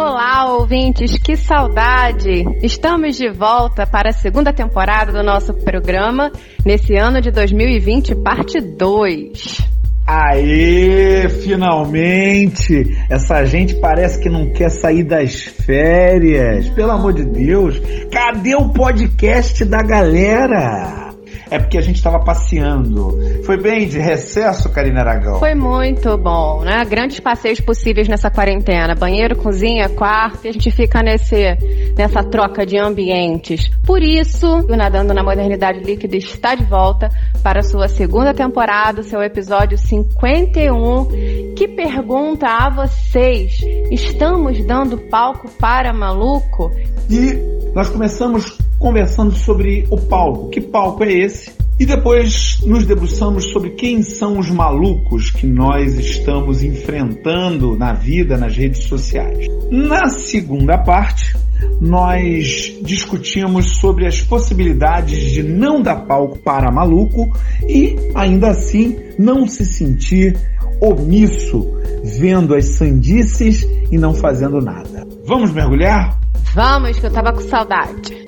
Olá, ouvintes, que saudade! Estamos de volta para a segunda temporada do nosso programa, nesse ano de 2020, parte 2. Aê, finalmente! Essa gente parece que não quer sair das férias. Pelo amor de Deus, cadê o podcast da galera? É porque a gente estava passeando. Foi bem de recesso, Karina Aragão? Foi muito bom, né? Grandes passeios possíveis nessa quarentena. Banheiro, cozinha, quarto, e a gente fica nesse, nessa troca de ambientes. Por isso, o Nadando na Modernidade Líquida está de volta para a sua segunda temporada, seu episódio 51, que pergunta a vocês: estamos dando palco para maluco? E nós começamos conversando sobre o palco. Que palco é esse? E depois nos debruçamos sobre quem são os malucos que nós estamos enfrentando na vida nas redes sociais. Na segunda parte, nós discutimos sobre as possibilidades de não dar palco para maluco e, ainda assim, não se sentir omisso vendo as sandices e não fazendo nada. Vamos mergulhar? Vamos, que eu tava com saudade.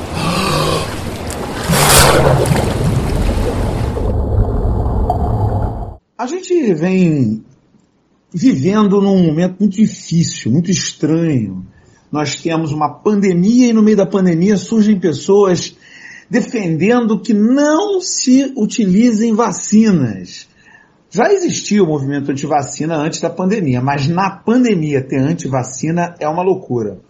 A gente vem vivendo num momento muito difícil, muito estranho. Nós temos uma pandemia e no meio da pandemia surgem pessoas defendendo que não se utilizem vacinas. Já existia o movimento anti-vacina antes da pandemia, mas na pandemia ter anti-vacina é uma loucura.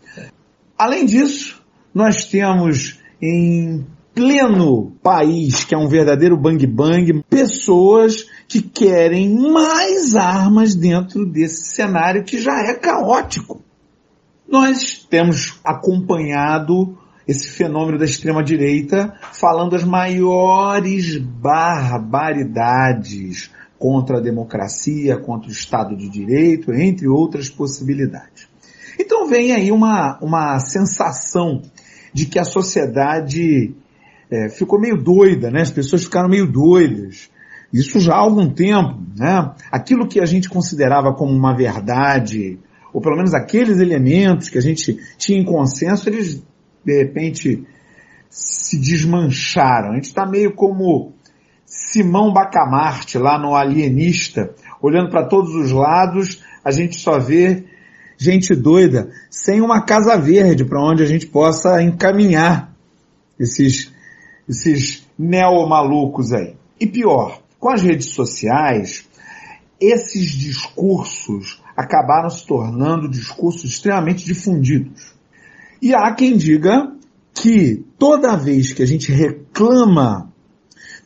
Além disso, nós temos em pleno país, que é um verdadeiro bang bang, pessoas que querem mais armas dentro desse cenário que já é caótico. Nós temos acompanhado esse fenômeno da extrema direita falando as maiores barbaridades contra a democracia, contra o Estado de Direito, entre outras possibilidades. Então vem aí uma, uma sensação de que a sociedade é, ficou meio doida, né? As pessoas ficaram meio doidas. Isso já há algum tempo, né? Aquilo que a gente considerava como uma verdade, ou pelo menos aqueles elementos que a gente tinha em consenso, eles de repente se desmancharam. A gente está meio como Simão Bacamarte lá no Alienista, olhando para todos os lados, a gente só vê gente doida, sem uma casa verde para onde a gente possa encaminhar esses, esses neo-malucos aí. E pior, com as redes sociais, esses discursos acabaram se tornando discursos extremamente difundidos. E há quem diga que toda vez que a gente reclama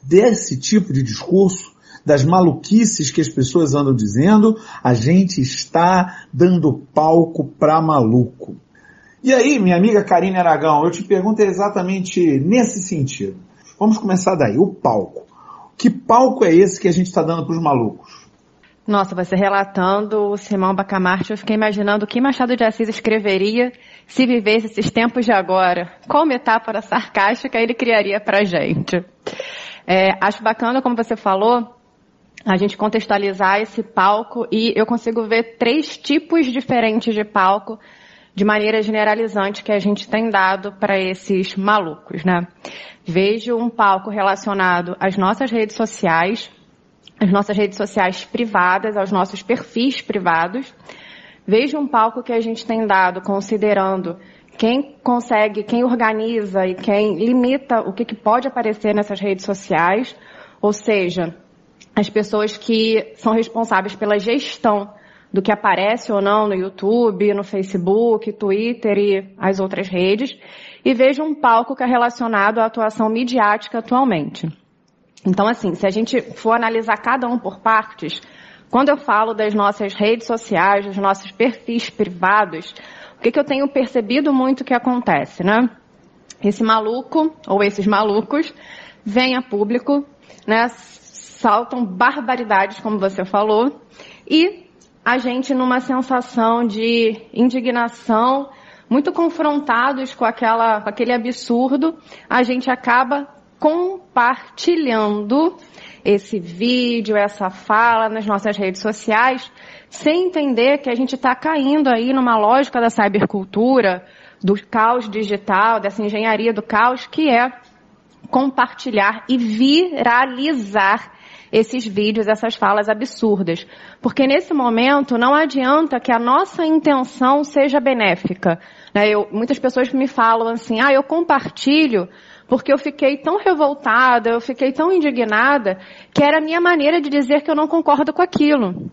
desse tipo de discurso, das maluquices que as pessoas andam dizendo, a gente está dando palco para maluco. E aí, minha amiga Karine Aragão, eu te pergunto exatamente nesse sentido. Vamos começar daí, o palco. Que palco é esse que a gente está dando para os malucos? Nossa, você relatando o Simão Bacamarte, eu fiquei imaginando o que Machado de Assis escreveria se vivesse esses tempos de agora. Qual metáfora sarcástica ele criaria para gente? É, acho bacana, como você falou, a gente contextualizar esse palco e eu consigo ver três tipos diferentes de palco de maneira generalizante que a gente tem dado para esses malucos, né? Vejo um palco relacionado às nossas redes sociais, às nossas redes sociais privadas, aos nossos perfis privados. Vejo um palco que a gente tem dado considerando quem consegue, quem organiza e quem limita o que, que pode aparecer nessas redes sociais, ou seja, as pessoas que são responsáveis pela gestão do que aparece ou não no YouTube, no Facebook, Twitter e as outras redes, e vejo um palco que é relacionado à atuação midiática atualmente. Então, assim, se a gente for analisar cada um por partes, quando eu falo das nossas redes sociais, dos nossos perfis privados, o que, que eu tenho percebido muito que acontece, né? Esse maluco, ou esses malucos, vêm a público, né? saltam barbaridades, como você falou, e a gente numa sensação de indignação, muito confrontados com, aquela, com aquele absurdo, a gente acaba compartilhando esse vídeo, essa fala nas nossas redes sociais, sem entender que a gente está caindo aí numa lógica da cybercultura, do caos digital, dessa engenharia do caos, que é compartilhar e viralizar esses vídeos, essas falas absurdas. Porque nesse momento não adianta que a nossa intenção seja benéfica. Né? Eu, muitas pessoas me falam assim, ah, eu compartilho porque eu fiquei tão revoltada, eu fiquei tão indignada, que era a minha maneira de dizer que eu não concordo com aquilo.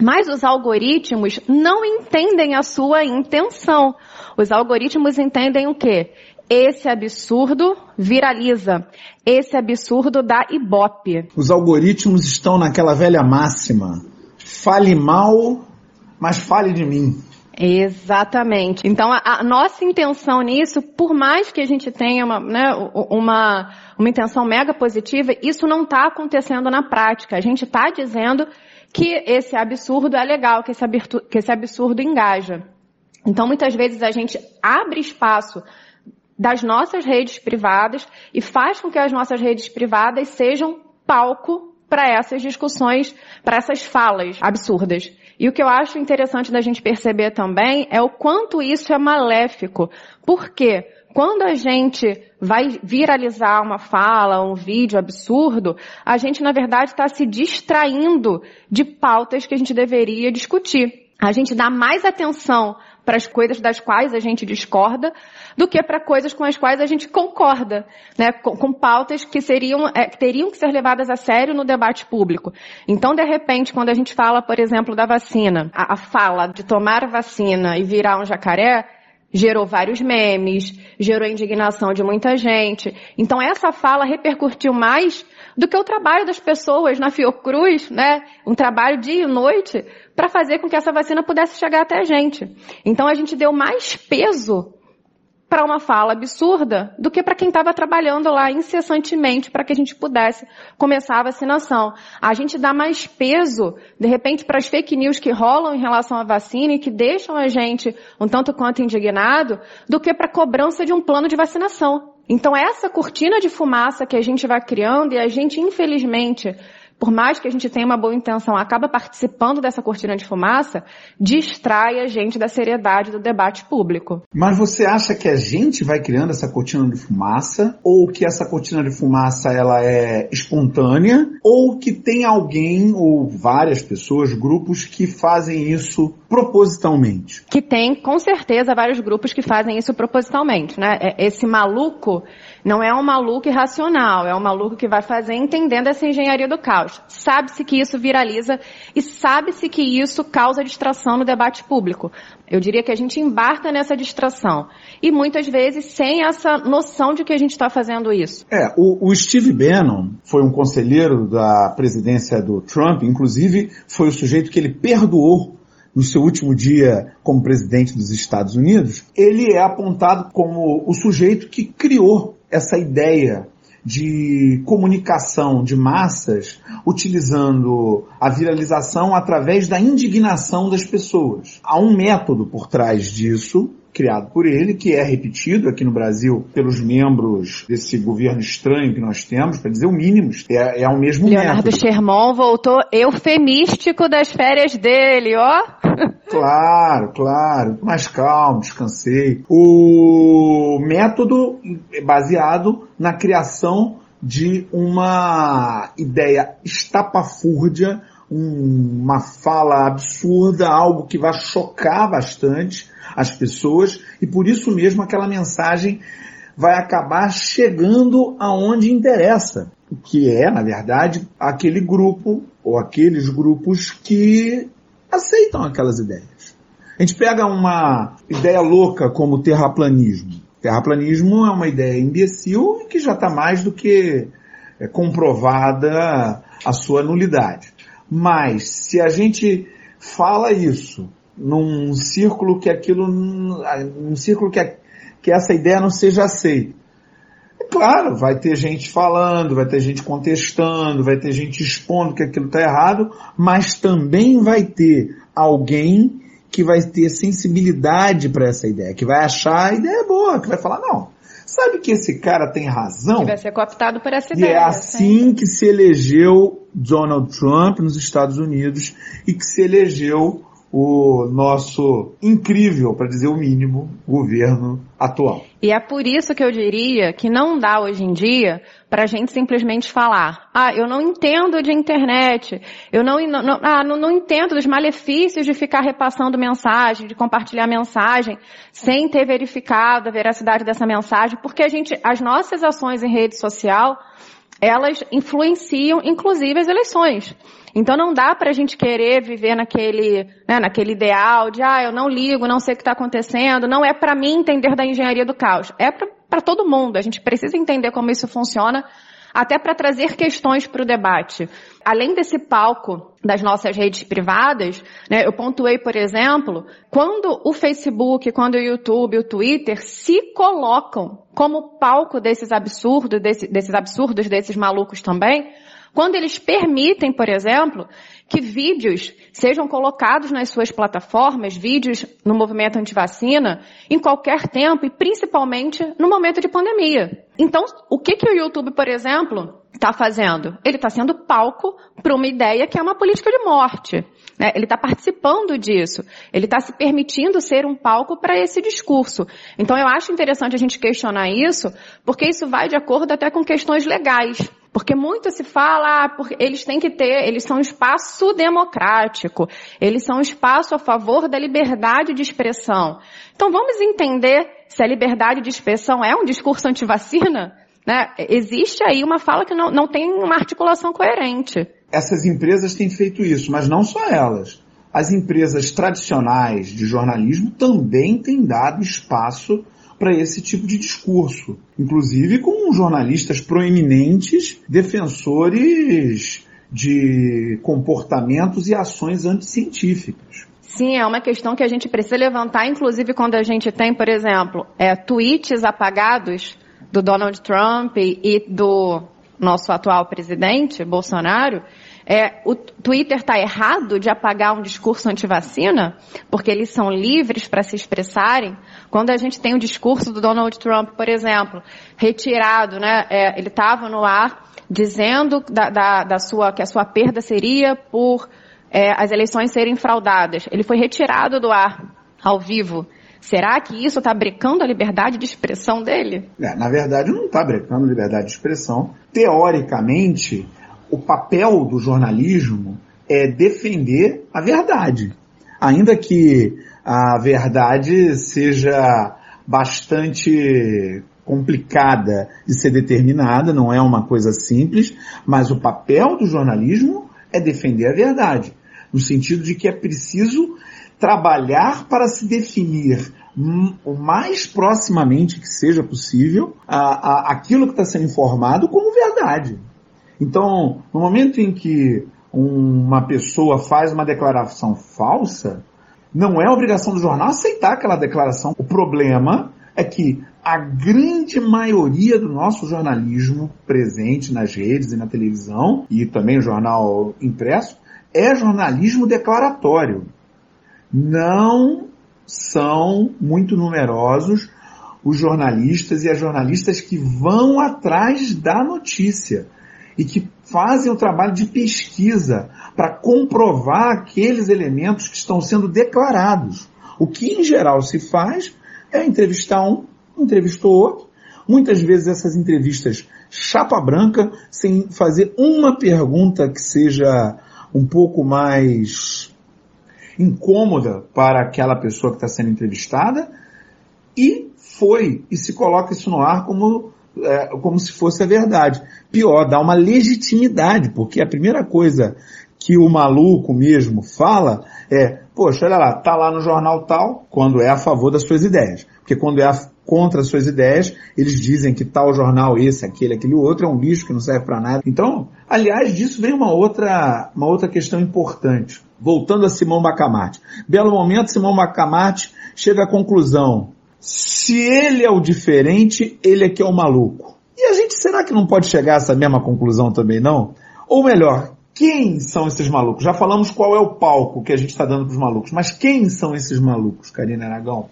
Mas os algoritmos não entendem a sua intenção. Os algoritmos entendem o quê? Esse absurdo viraliza. Esse absurdo dá ibope. Os algoritmos estão naquela velha máxima. Fale mal, mas fale de mim. Exatamente. Então, a, a, nossa intenção nisso, por mais que a gente tenha uma, né, uma, uma intenção mega positiva, isso não está acontecendo na prática. A gente está dizendo que esse absurdo é legal, que esse, absurdo, que esse absurdo engaja. Então, muitas vezes a gente abre espaço das nossas redes privadas e faz com que as nossas redes privadas sejam palco para essas discussões, para essas falas absurdas. E o que eu acho interessante da gente perceber também é o quanto isso é maléfico. Por quê? Quando a gente vai viralizar uma fala, um vídeo absurdo, a gente na verdade está se distraindo de pautas que a gente deveria discutir. A gente dá mais atenção para as coisas das quais a gente discorda do que para coisas com as quais a gente concorda, né? com, com pautas que seriam, é, teriam que ser levadas a sério no debate público. Então, de repente, quando a gente fala, por exemplo, da vacina, a, a fala de tomar vacina e virar um jacaré, gerou vários memes, gerou indignação de muita gente. Então essa fala repercutiu mais do que o trabalho das pessoas na Fiocruz, né? Um trabalho dia e noite para fazer com que essa vacina pudesse chegar até a gente. Então a gente deu mais peso para uma fala absurda do que para quem estava trabalhando lá incessantemente para que a gente pudesse começar a vacinação. A gente dá mais peso, de repente, para as fake news que rolam em relação à vacina e que deixam a gente um tanto quanto indignado, do que para a cobrança de um plano de vacinação. Então essa cortina de fumaça que a gente vai criando e a gente, infelizmente, por mais que a gente tenha uma boa intenção, acaba participando dessa cortina de fumaça, distrai a gente da seriedade do debate público. Mas você acha que a gente vai criando essa cortina de fumaça, ou que essa cortina de fumaça ela é espontânea, ou que tem alguém ou várias pessoas, grupos que fazem isso propositalmente? Que tem, com certeza, vários grupos que fazem isso propositalmente, né? É, esse maluco não é um maluco irracional, é um maluco que vai fazer entendendo essa engenharia do caos. Sabe-se que isso viraliza e sabe-se que isso causa distração no debate público. Eu diria que a gente embarca nessa distração. E muitas vezes sem essa noção de que a gente está fazendo isso. É, o, o Steve Bannon foi um conselheiro da presidência do Trump, inclusive foi o sujeito que ele perdoou no seu último dia como presidente dos Estados Unidos, ele é apontado como o sujeito que criou essa ideia de comunicação de massas utilizando a viralização através da indignação das pessoas. Há um método por trás disso criado por ele, que é repetido aqui no Brasil pelos membros desse governo estranho que nós temos, para dizer o mínimo, é, é o mesmo Leonardo método. Sherman voltou eufemístico das férias dele, ó. Claro, claro, mais calmo, descansei. O método é baseado na criação de uma ideia estapafúrdia, uma fala absurda, algo que vai chocar bastante as pessoas e por isso mesmo aquela mensagem vai acabar chegando aonde interessa, que é, na verdade, aquele grupo ou aqueles grupos que aceitam aquelas ideias. A gente pega uma ideia louca como terraplanismo. Terraplanismo é uma ideia imbecil que já está mais do que é, comprovada a sua nulidade. Mas se a gente fala isso num círculo que aquilo, num círculo que, que essa ideia não seja aceita. É claro, vai ter gente falando, vai ter gente contestando, vai ter gente expondo que aquilo está errado, mas também vai ter alguém que vai ter sensibilidade para essa ideia, que vai achar a ideia boa, que vai falar, não, Sabe que esse cara tem razão? Que vai ser cooptado por essa ideia. E é assim que se elegeu Donald Trump nos Estados Unidos e que se elegeu o nosso incrível, para dizer o mínimo, governo atual. E é por isso que eu diria que não dá hoje em dia para a gente simplesmente falar, ah, eu não entendo de internet, eu não, não, ah, não, não entendo dos malefícios de ficar repassando mensagem, de compartilhar mensagem, sem ter verificado a veracidade dessa mensagem, porque a gente, as nossas ações em rede social, elas influenciam, inclusive, as eleições. Então não dá para a gente querer viver naquele, né, naquele ideal de, ah, eu não ligo, não sei o que está acontecendo. Não é para mim entender da engenharia do caos. É para todo mundo. A gente precisa entender como isso funciona, até para trazer questões para o debate. Além desse palco das nossas redes privadas, né, eu pontuei, por exemplo, quando o Facebook, quando o YouTube, o Twitter se colocam como palco desses absurdos, desse, desses absurdos, desses malucos também, quando eles permitem, por exemplo, que vídeos sejam colocados nas suas plataformas, vídeos no movimento antivacina, em qualquer tempo e principalmente no momento de pandemia. Então, o que, que o YouTube, por exemplo, está fazendo? Ele está sendo palco para uma ideia que é uma política de morte. Né? Ele está participando disso. Ele está se permitindo ser um palco para esse discurso. Então, eu acho interessante a gente questionar isso, porque isso vai de acordo até com questões legais. Porque muito se fala, ah, porque eles têm que ter, eles são um espaço democrático, eles são um espaço a favor da liberdade de expressão. Então vamos entender se a liberdade de expressão é um discurso antivacina? Né? Existe aí uma fala que não, não tem uma articulação coerente. Essas empresas têm feito isso, mas não só elas. As empresas tradicionais de jornalismo também têm dado espaço para esse tipo de discurso, inclusive com jornalistas proeminentes, defensores de comportamentos e ações anticientíficas. Sim, é uma questão que a gente precisa levantar, inclusive quando a gente tem, por exemplo, é, tweets apagados do Donald Trump e do nosso atual presidente, Bolsonaro, é, o Twitter está errado de apagar um discurso anti-vacina, porque eles são livres para se expressarem. Quando a gente tem o discurso do Donald Trump, por exemplo, retirado, né, é, ele estava no ar dizendo da, da, da, sua, que a sua perda seria por é, as eleições serem fraudadas. Ele foi retirado do ar ao vivo. Será que isso está brecando a liberdade de expressão dele? É, na verdade, não está brecando a liberdade de expressão. Teoricamente, o papel do jornalismo é defender a verdade. Ainda que a verdade seja bastante complicada de ser determinada, não é uma coisa simples, mas o papel do jornalismo é defender a verdade, no sentido de que é preciso trabalhar para se definir o mais proximamente que seja possível a, a, aquilo que está sendo informado como verdade. Então, no momento em que uma pessoa faz uma declaração falsa, não é obrigação do jornal aceitar aquela declaração. O problema é que a grande maioria do nosso jornalismo presente nas redes e na televisão, e também o jornal impresso, é jornalismo declaratório. Não são muito numerosos os jornalistas e as jornalistas que vão atrás da notícia e que fazem o trabalho de pesquisa para comprovar aqueles elementos que estão sendo declarados. O que em geral se faz é entrevistar um, entrevistou outro. Muitas vezes essas entrevistas chapa branca, sem fazer uma pergunta que seja um pouco mais incômoda para aquela pessoa que está sendo entrevistada, e foi, e se coloca isso no ar como é, como se fosse a verdade. Pior, dá uma legitimidade, porque a primeira coisa que o maluco mesmo fala é, poxa, olha lá, tá lá no jornal tal, quando é a favor das suas ideias. Porque quando é a, contra as suas ideias, eles dizem que tal jornal, esse, aquele, aquele outro, é um lixo que não serve para nada. Então, aliás, disso vem uma outra, uma outra questão importante. Voltando a Simão Bacamarte. Belo momento, Simão Bacamarte chega à conclusão se ele é o diferente, ele é que é o maluco. E a gente será que não pode chegar a essa mesma conclusão também, não? Ou melhor, quem são esses malucos? Já falamos qual é o palco que a gente está dando para os malucos, mas quem são esses malucos, Karina Aragão?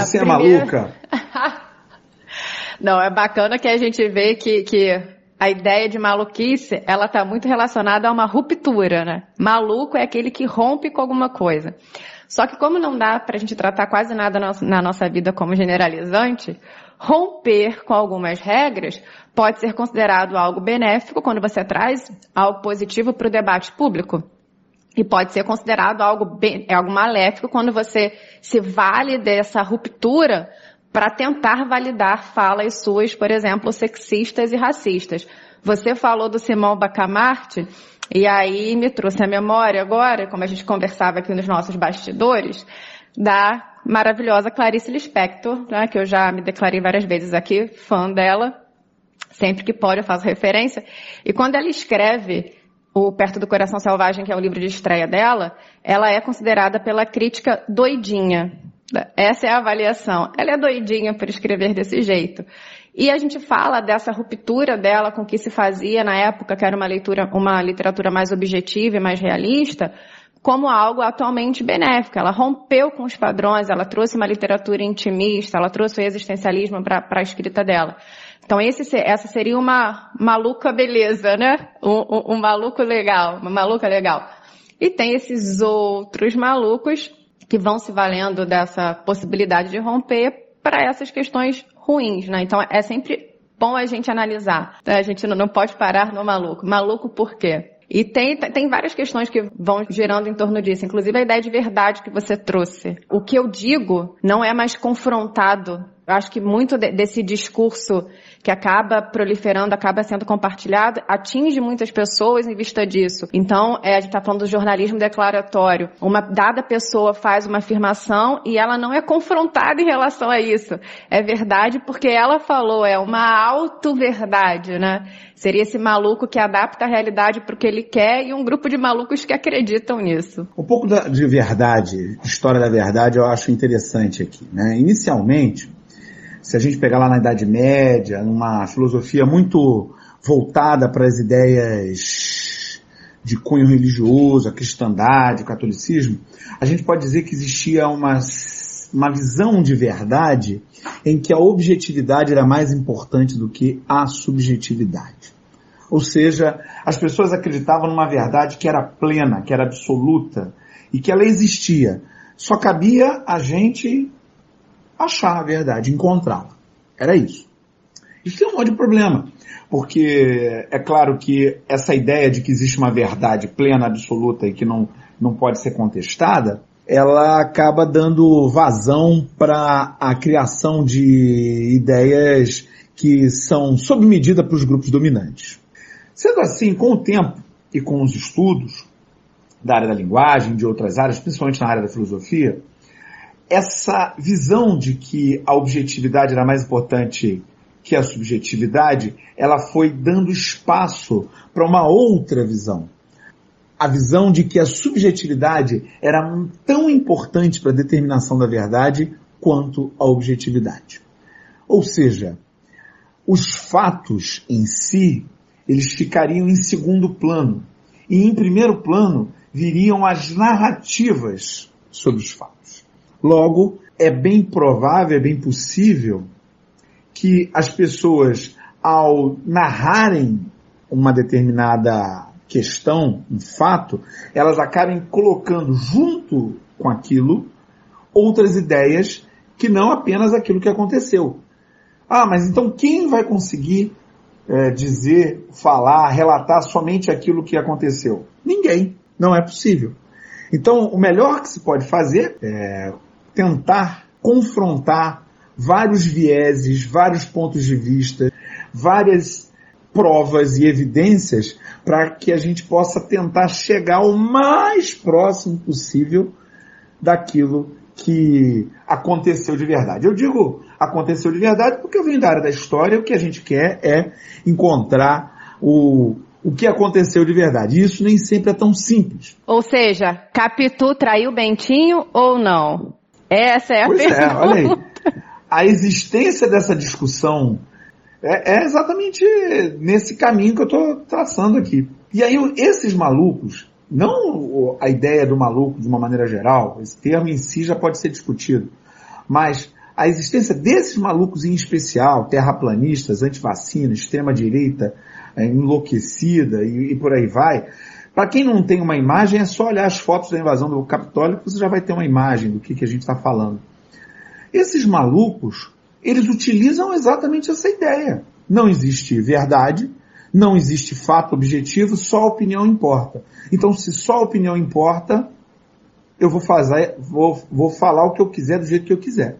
Você é maluca? Não, é bacana que a gente vê que, que a ideia de maluquice, ela está muito relacionada a uma ruptura, né? Maluco é aquele que rompe com alguma coisa. Só que como não dá para a gente tratar quase nada na nossa vida como generalizante, romper com algumas regras pode ser considerado algo benéfico quando você traz algo positivo para o debate público. E pode ser considerado algo, bem, algo maléfico quando você se vale dessa ruptura para tentar validar falas suas, por exemplo, sexistas e racistas. Você falou do Simão Bacamarte, e aí me trouxe a memória agora, como a gente conversava aqui nos nossos bastidores, da maravilhosa Clarice Lispector, né, que eu já me declarei várias vezes aqui, fã dela. Sempre que pode eu faço referência. E quando ela escreve o Perto do Coração Selvagem, que é o livro de estreia dela, ela é considerada pela crítica doidinha. Essa é a avaliação. Ela é doidinha por escrever desse jeito. E a gente fala dessa ruptura dela com o que se fazia na época, que era uma leitura, uma literatura mais objetiva e mais realista, como algo atualmente benéfico. Ela rompeu com os padrões, ela trouxe uma literatura intimista, ela trouxe o existencialismo para a escrita dela. Então esse, essa seria uma maluca beleza, né? Um, um, um maluco legal, uma maluca legal. E tem esses outros malucos que vão se valendo dessa possibilidade de romper para essas questões ruins, né? Então é sempre bom a gente analisar. Né? A gente não pode parar no maluco. Maluco por quê? E tem, tem várias questões que vão girando em torno disso, inclusive a ideia de verdade que você trouxe. O que eu digo não é mais confrontado. Eu acho que muito de, desse discurso que acaba proliferando, acaba sendo compartilhado, atinge muitas pessoas em vista disso. Então, é, a gente está falando do jornalismo declaratório. Uma dada pessoa faz uma afirmação e ela não é confrontada em relação a isso. É verdade porque ela falou, é uma auto-verdade, né? Seria esse maluco que adapta a realidade para o que ele quer e um grupo de malucos que acreditam nisso. Um pouco de verdade, história da verdade, eu acho interessante aqui. Né? Inicialmente, se a gente pegar lá na Idade Média, numa filosofia muito voltada para as ideias de cunho religioso, a cristandade, o catolicismo, a gente pode dizer que existia uma, uma visão de verdade em que a objetividade era mais importante do que a subjetividade. Ou seja, as pessoas acreditavam numa verdade que era plena, que era absoluta e que ela existia. Só cabia a gente achar a verdade, encontrá-la. Era isso. Isso tem um monte de problema, porque é claro que essa ideia de que existe uma verdade plena, absoluta e que não, não pode ser contestada, ela acaba dando vazão para a criação de ideias que são sob medida para os grupos dominantes. Sendo assim, com o tempo e com os estudos da área da linguagem, de outras áreas, principalmente na área da filosofia, essa visão de que a objetividade era mais importante que a subjetividade, ela foi dando espaço para uma outra visão. A visão de que a subjetividade era tão importante para a determinação da verdade quanto a objetividade. Ou seja, os fatos em si, eles ficariam em segundo plano. E em primeiro plano viriam as narrativas sobre os fatos. Logo, é bem provável, é bem possível que as pessoas, ao narrarem uma determinada questão, um fato, elas acabem colocando junto com aquilo outras ideias que não apenas aquilo que aconteceu. Ah, mas então quem vai conseguir é, dizer, falar, relatar somente aquilo que aconteceu? Ninguém. Não é possível. Então, o melhor que se pode fazer é tentar confrontar vários vieses, vários pontos de vista, várias provas e evidências para que a gente possa tentar chegar o mais próximo possível daquilo que aconteceu de verdade. Eu digo aconteceu de verdade porque eu venho da área da história, o que a gente quer é encontrar o, o que aconteceu de verdade. E isso nem sempre é tão simples. Ou seja, Capitu traiu Bentinho ou não? Essa é a pois pergunta. É, olha aí. A existência dessa discussão é, é exatamente nesse caminho que eu estou traçando aqui. E aí esses malucos, não a ideia do maluco de uma maneira geral, esse termo em si já pode ser discutido, mas a existência desses malucos em especial, terraplanistas, antivacinas, extrema-direita é, enlouquecida e, e por aí vai, para quem não tem uma imagem, é só olhar as fotos da invasão do Capitólio que você já vai ter uma imagem do que, que a gente está falando. Esses malucos, eles utilizam exatamente essa ideia. Não existe verdade, não existe fato objetivo, só opinião importa. Então, se só opinião importa, eu vou fazer, vou, vou falar o que eu quiser do jeito que eu quiser.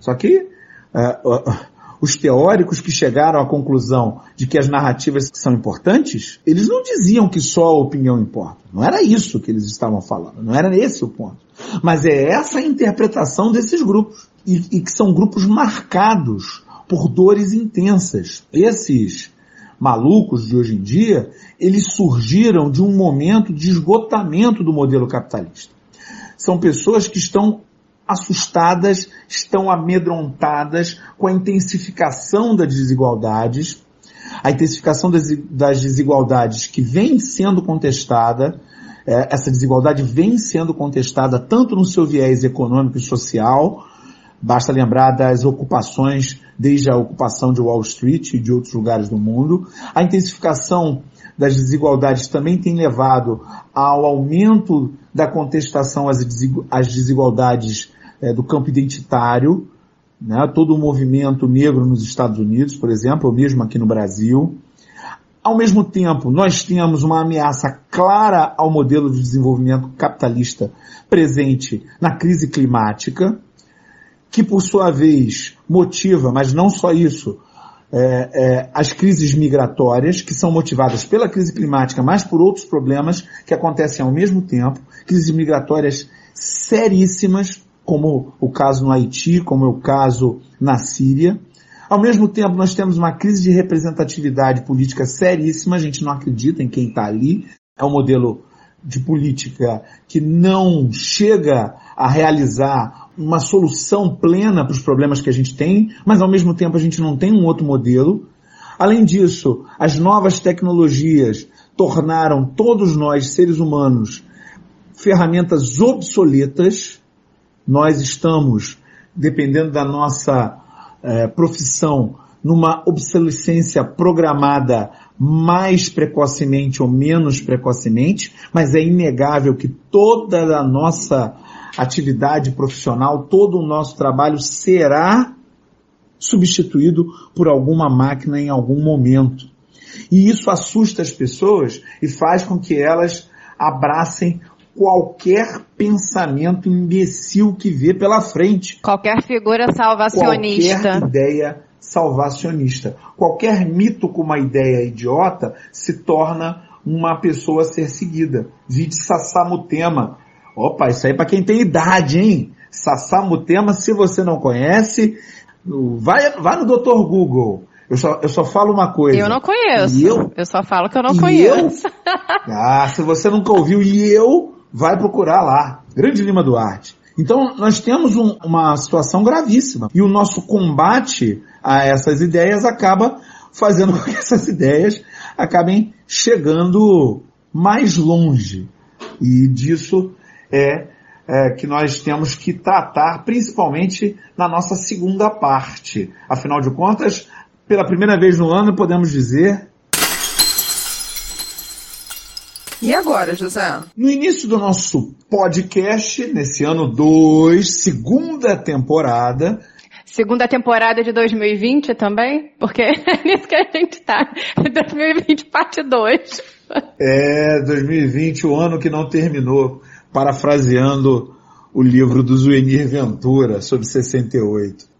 Só que uh, uh, os teóricos que chegaram à conclusão de que as narrativas são importantes, eles não diziam que só a opinião importa. Não era isso que eles estavam falando. Não era esse o ponto. Mas é essa a interpretação desses grupos. E, e que são grupos marcados por dores intensas. Esses malucos de hoje em dia, eles surgiram de um momento de esgotamento do modelo capitalista. São pessoas que estão assustadas, estão amedrontadas com a intensificação das desigualdades, a intensificação das, desigualdades que vem sendo contestada, é, essa desigualdade vem sendo contestada tanto no seu viés econômico e social, basta lembrar das ocupações, desde a ocupação de Wall Street e de outros lugares do mundo, a intensificação das desigualdades também tem levado ao aumento da contestação às desigualdades é, do campo identitário, né, todo o movimento negro nos Estados Unidos, por exemplo, ou mesmo aqui no Brasil. Ao mesmo tempo, nós temos uma ameaça clara ao modelo de desenvolvimento capitalista presente na crise climática, que por sua vez motiva, mas não só isso, é, é, as crises migratórias, que são motivadas pela crise climática, mas por outros problemas que acontecem ao mesmo tempo, crises migratórias seríssimas, como o caso no Haiti, como é o caso na Síria. Ao mesmo tempo, nós temos uma crise de representatividade política seríssima, a gente não acredita em quem está ali. É um modelo de política que não chega a realizar uma solução plena para os problemas que a gente tem, mas ao mesmo tempo a gente não tem um outro modelo. Além disso, as novas tecnologias tornaram todos nós, seres humanos, ferramentas obsoletas, nós estamos, dependendo da nossa é, profissão, numa obsolescência programada mais precocemente ou menos precocemente, mas é inegável que toda a nossa atividade profissional, todo o nosso trabalho será substituído por alguma máquina em algum momento. E isso assusta as pessoas e faz com que elas abracem qualquer pensamento imbecil que vê pela frente. Qualquer figura salvacionista. Qualquer ideia salvacionista. Qualquer mito com uma ideia idiota se torna uma pessoa a ser seguida. Vide Sassamutema. Opa, isso aí é para quem tem idade, hein? Sassamutema, se você não conhece, vai, vai no Dr. Google. Eu só, eu só falo uma coisa. Eu não conheço. eu, eu só falo que eu não conheço. Eu, ah, se você nunca ouviu, e eu vai procurar lá. Grande Lima Duarte. Então, nós temos um, uma situação gravíssima. E o nosso combate a essas ideias acaba fazendo com que essas ideias acabem chegando mais longe. E disso é, é, que nós temos que tratar, principalmente na nossa segunda parte. Afinal de contas, pela primeira vez no ano, podemos dizer E agora, José? No início do nosso podcast, nesse ano 2, segunda temporada. Segunda temporada de 2020 também? Porque é nisso que a gente tá. 2020 parte 2. É, 2020, o ano que não terminou. Parafraseando o livro do Zuenir Ventura sobre 68.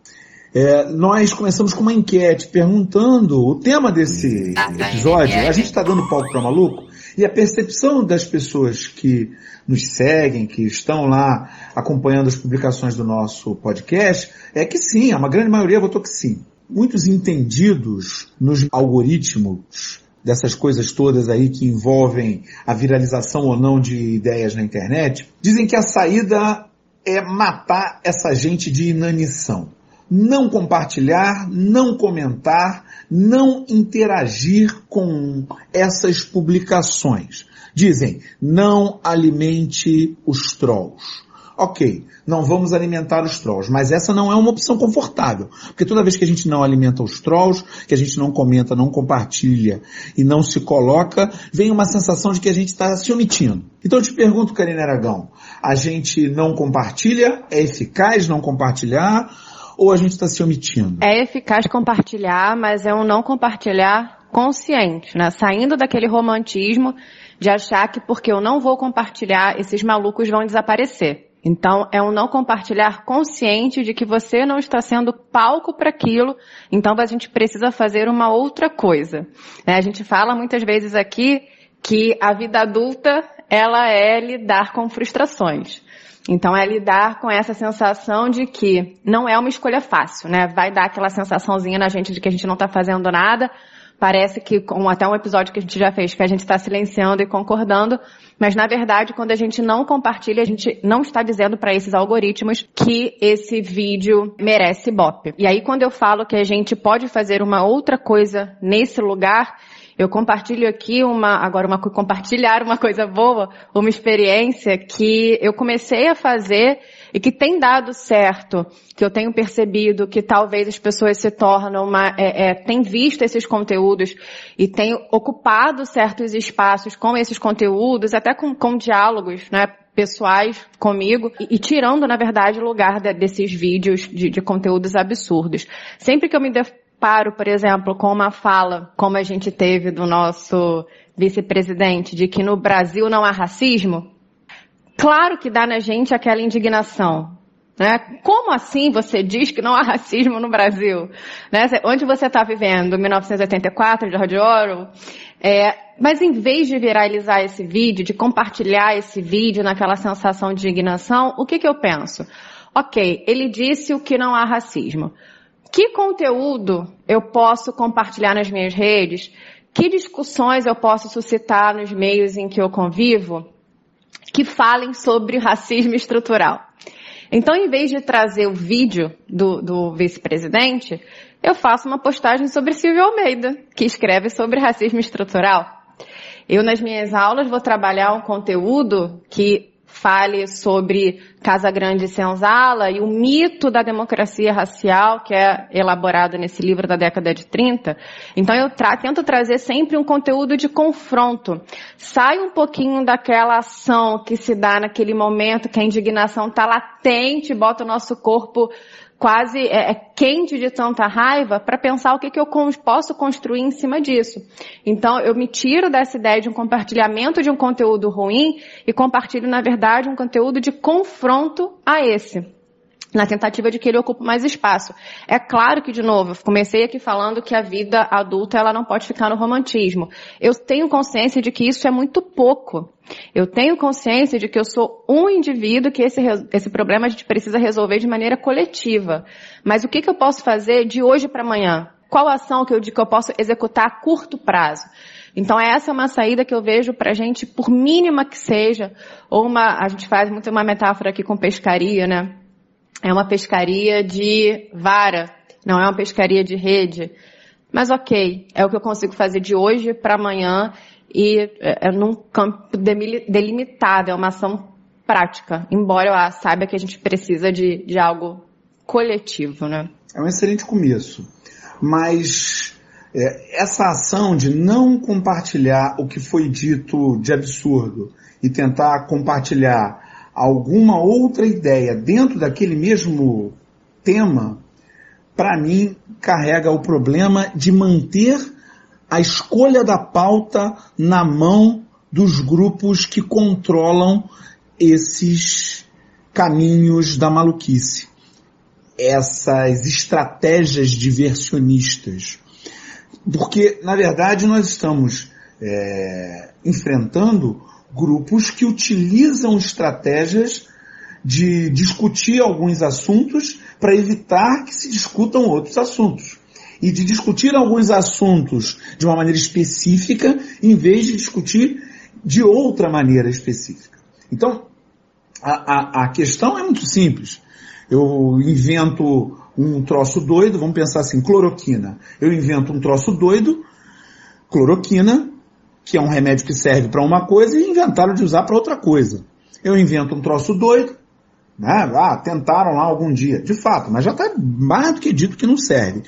É, nós começamos com uma enquete perguntando o tema desse episódio. A gente está dando palco para maluco? E a percepção das pessoas que nos seguem, que estão lá acompanhando as publicações do nosso podcast, é que sim, uma grande maioria votou que sim. Muitos entendidos nos algoritmos dessas coisas todas aí que envolvem a viralização ou não de ideias na internet, dizem que a saída é matar essa gente de inanição não compartilhar, não comentar, não interagir com essas publicações. Dizem, não alimente os trolls. ok, não vamos alimentar os trolls, mas essa não é uma opção confortável, porque toda vez que a gente não alimenta os trolls, que a gente não comenta, não compartilha e não se coloca, vem uma sensação de que a gente está se omitindo. Então eu te pergunto, Karina Aragão, a gente não compartilha? É eficaz não compartilhar? Ou a gente está se omitindo? É eficaz compartilhar, mas é um não compartilhar consciente, né? Saindo daquele romantismo de achar que porque eu não vou compartilhar, esses malucos vão desaparecer. Então, é um não compartilhar consciente de que você não está sendo palco para aquilo, então a gente precisa fazer uma outra coisa. Né? A gente fala muitas vezes aqui que a vida adulta, ela é lidar com frustrações. Então é lidar com essa sensação de que não é uma escolha fácil, né? Vai dar aquela sensaçãozinha na gente de que a gente não está fazendo nada, Parece que, como até um episódio que a gente já fez, que a gente está silenciando e concordando, mas na verdade, quando a gente não compartilha, a gente não está dizendo para esses algoritmos que esse vídeo merece bop. E aí, quando eu falo que a gente pode fazer uma outra coisa nesse lugar, eu compartilho aqui uma, agora uma, compartilhar uma coisa boa, uma experiência que eu comecei a fazer e que tem dado certo, que eu tenho percebido que talvez as pessoas se tornam uma, é, é, têm visto esses conteúdos e têm ocupado certos espaços com esses conteúdos, até com, com diálogos, né, pessoais comigo e, e, tirando, na verdade, lugar de, desses vídeos de, de conteúdos absurdos. Sempre que eu me deparo, por exemplo, com uma fala, como a gente teve do nosso vice-presidente, de que no Brasil não há racismo, Claro que dá na gente aquela indignação. Né? Como assim você diz que não há racismo no Brasil? Né? Onde você está vivendo? 1984, George Orwell? É, mas em vez de viralizar esse vídeo, de compartilhar esse vídeo naquela sensação de indignação, o que, que eu penso? Ok, ele disse o que não há racismo. Que conteúdo eu posso compartilhar nas minhas redes? Que discussões eu posso suscitar nos meios em que eu convivo? que falem sobre racismo estrutural. Então, em vez de trazer o vídeo do, do vice-presidente, eu faço uma postagem sobre Silvio Almeida, que escreve sobre racismo estrutural. Eu, nas minhas aulas, vou trabalhar um conteúdo que fale sobre Casa Grande e Senzala e o mito da democracia racial que é elaborado nesse livro da década de 30. Então eu tra tento trazer sempre um conteúdo de confronto. Sai um pouquinho daquela ação que se dá naquele momento que a indignação está latente, bota o nosso corpo quase é, é, quente de tanta raiva para pensar o que, que eu posso construir em cima disso. Então, eu me tiro dessa ideia de um compartilhamento de um conteúdo ruim e compartilho, na verdade, um conteúdo de confronto a esse na tentativa de que ele ocupe mais espaço. É claro que, de novo, eu comecei aqui falando que a vida adulta ela não pode ficar no romantismo. Eu tenho consciência de que isso é muito pouco. Eu tenho consciência de que eu sou um indivíduo que esse, esse problema a gente precisa resolver de maneira coletiva. Mas o que, que eu posso fazer de hoje para amanhã? Qual ação que eu, que eu posso executar a curto prazo? Então essa é uma saída que eu vejo para a gente, por mínima que seja, ou uma, a gente faz muito uma metáfora aqui com pescaria, né? É uma pescaria de vara, não é uma pescaria de rede. Mas ok, é o que eu consigo fazer de hoje para amanhã e é, é num campo delimitado, é uma ação prática, embora eu saiba que a gente precisa de, de algo coletivo, né? É um excelente começo, mas é, essa ação de não compartilhar o que foi dito de absurdo e tentar compartilhar alguma outra ideia dentro daquele mesmo tema, para mim, carrega o problema de manter a escolha da pauta na mão dos grupos que controlam esses caminhos da maluquice. Essas estratégias diversionistas. Porque, na verdade, nós estamos é, enfrentando grupos que utilizam estratégias de discutir alguns assuntos para evitar que se discutam outros assuntos. E de discutir alguns assuntos de uma maneira específica, em vez de discutir de outra maneira específica. Então, a, a, a questão é muito simples. Eu invento um troço doido, vamos pensar assim, cloroquina. Eu invento um troço doido, cloroquina, que é um remédio que serve para uma coisa, e inventaram de usar para outra coisa. Eu invento um troço doido, Né? Ah, tentaram lá algum dia. De fato, mas já está mais do que dito que não serve.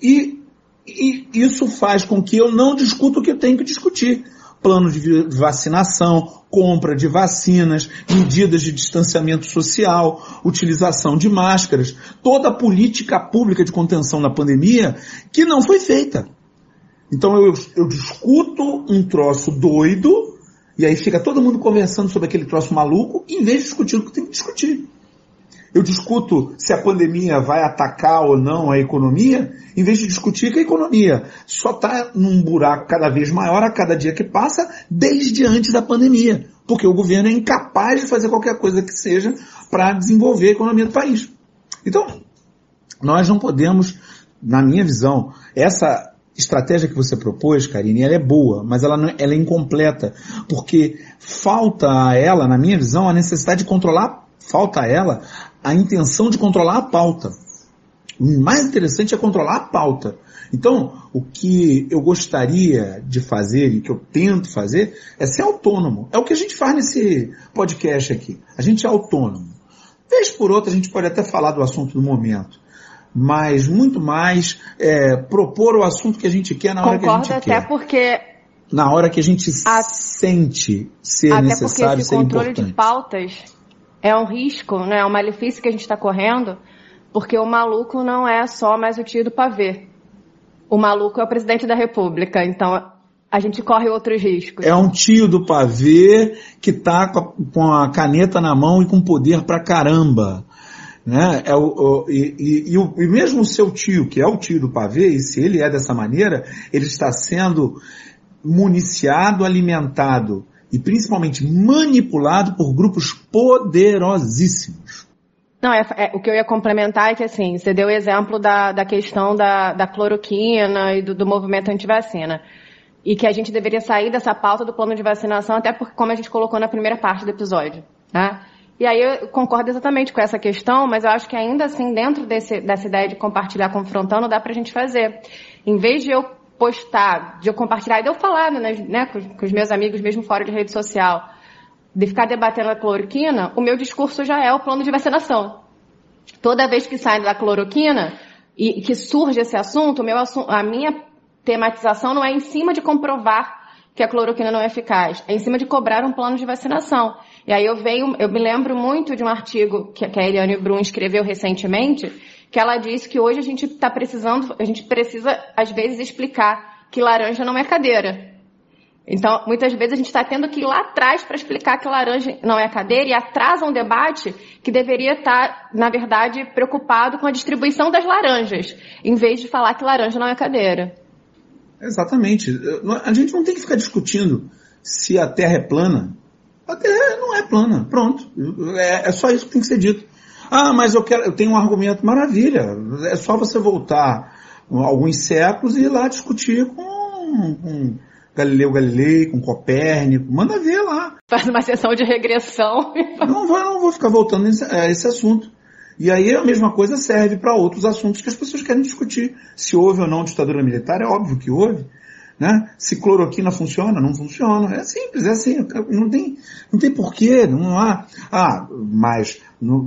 E, e isso faz com que eu não discuta o que eu tenho que discutir plano de vacinação, compra de vacinas, medidas de distanciamento social, utilização de máscaras, toda a política pública de contenção da pandemia que não foi feita. Então eu, eu discuto um troço doido, e aí fica todo mundo conversando sobre aquele troço maluco, em vez de discutir o que tem que discutir. Eu discuto se a pandemia vai atacar ou não a economia, em vez de discutir que a economia só está num buraco cada vez maior a cada dia que passa, desde antes da pandemia. Porque o governo é incapaz de fazer qualquer coisa que seja para desenvolver a economia do país. Então, nós não podemos, na minha visão, essa estratégia que você propôs, Karine, ela é boa, mas ela, não, é, ela é incompleta, porque falta a ela, na minha visão, a necessidade de controlar, falta a ela a intenção de controlar a pauta. O mais interessante é controlar a pauta. Então, o que eu gostaria de fazer e que eu tento fazer é ser autônomo. É o que a gente faz nesse podcast aqui. A gente é autônomo. Vez por outra, a gente pode até falar do assunto do momento. Mas muito mais é, propor o assunto que a gente quer na hora Concordo que a gente até quer. porque Na hora que a gente A- sente ser Até porque necessário, esse ser controle importante. de pautas é um risco, né? É um malefício que a gente está correndo, porque o maluco não é só mais o tio do pavê. O maluco é o presidente da república, então a gente corre outros riscos. É um tio do pavê que tá com a caneta na mão e com poder pra caramba. Né? É o, o- e, e- e o- e mesmo o seu tio, que é o tio do pavê, e se ele é dessa maneira, ele está sendo municiado, alimentado e principalmente manipulado por grupos poderosíssimos. Não, é, é- o que eu ia complementar é que, assim, você deu o exemplo da, da questão da, da cloroquina e do, do movimento antivacina. E que a gente deveria sair dessa pauta do plano de vacinação, até porque, como a gente colocou na primeira parte do episódio, né? E aí eu concordo exatamente com essa questão, mas eu acho que ainda assim, dentro desse, dessa ideia de compartilhar confrontando, dá pra gente fazer. Em vez de eu postar, de eu compartilhar e de eu falar né, né, com, os- meus amigos, mesmo fora de rede social, de ficar debatendo a cloroquina, o meu discurso já é o plano de vacinação. Toda vez que sai da cloroquina e que surge esse assunto, o meu a minha tematização não é em cima de comprovar que a cloroquina não é eficaz, é em cima de cobrar um plano de vacinação. E aí eu venho, eu me lembro muito de um artigo que, a Eliane Brum escreveu recentemente, que ela disse que hoje a gente está precisando, a gente precisa às vezes explicar que laranja não é cadeira. Então, muitas vezes a gente está tendo que ir lá atrás para explicar que laranja não é cadeira e atrasa um debate que deveria estar, na verdade, preocupado com a distribuição das laranjas, em vez de falar que laranja não é cadeira. Exatamente. A gente não tem que ficar discutindo se a Terra é plana. A Terra não é plana. Pronto. É, é só isso que tem que ser dito. Ah, mas eu quero, eu tenho um argumento maravilha. É só você voltar alguns séculos e ir lá discutir com, com Galileu Galilei, com Copérnico. Manda ver lá. Faz uma sessão de regressão. Não vou, não vou ficar voltando a esse assunto. E aí a mesma coisa serve para outros assuntos que as pessoas querem discutir. Se houve ou não ditadura militar, é óbvio que houve. Né? Se cloroquina funciona, não funciona. É simples, é assim. Não tem, não tem porquê, não há. Ah, mas no-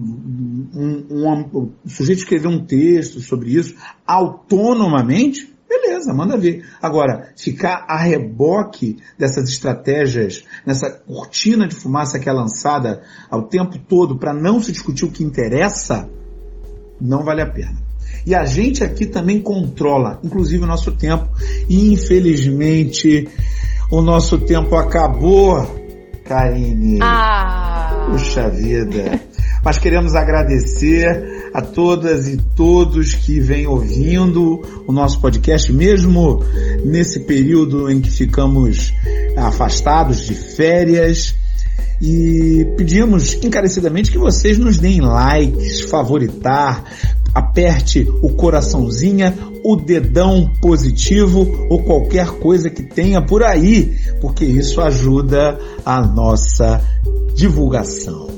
um, um- o sujeito escreveu um texto sobre isso autonomamente, beleza, manda ver. Agora, ficar a reboque dessas estratégias, nessa cortina de fumaça que é lançada ao tempo todo para não se discutir o que interessa, não vale a pena. E a gente aqui também controla, inclusive o nosso tempo. E infelizmente o nosso tempo acabou, Karine. Ah! Puxa vida. Mas queremos agradecer a todas e todos que vêm ouvindo o nosso podcast, mesmo nesse período em que ficamos afastados de férias. E pedimos encarecidamente que vocês nos deem likes, favoritar, aperte o coraçãozinho, o dedão positivo ou qualquer coisa que tenha por aí, porque isso ajuda a nossa divulgação.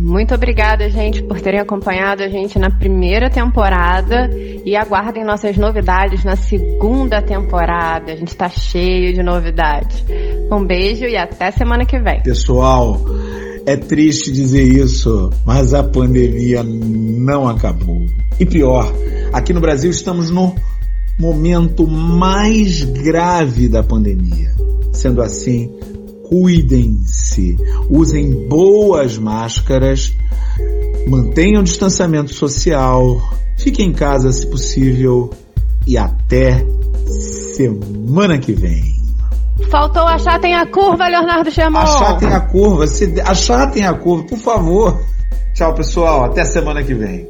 Muito obrigada, gente, por terem acompanhado a gente na primeira temporada e aguardem nossas novidades na segunda temporada. A gente tá cheio de novidades. Um beijo e até semana que vem. Pessoal, É triste dizer isso, mas a pandemia não acabou. E pior, aqui no Brasil estamos no momento mais grave da pandemia. Sendo assim, cuidem-se, usem boas máscaras, mantenham o distanciamento social, fiquem em casa se possível e até semana que vem. Faltou achatem a curva, Leonardo Chamon. Achatem a curva, se, achatem a curva, por favor. Tchau, pessoal. Até semana que vem.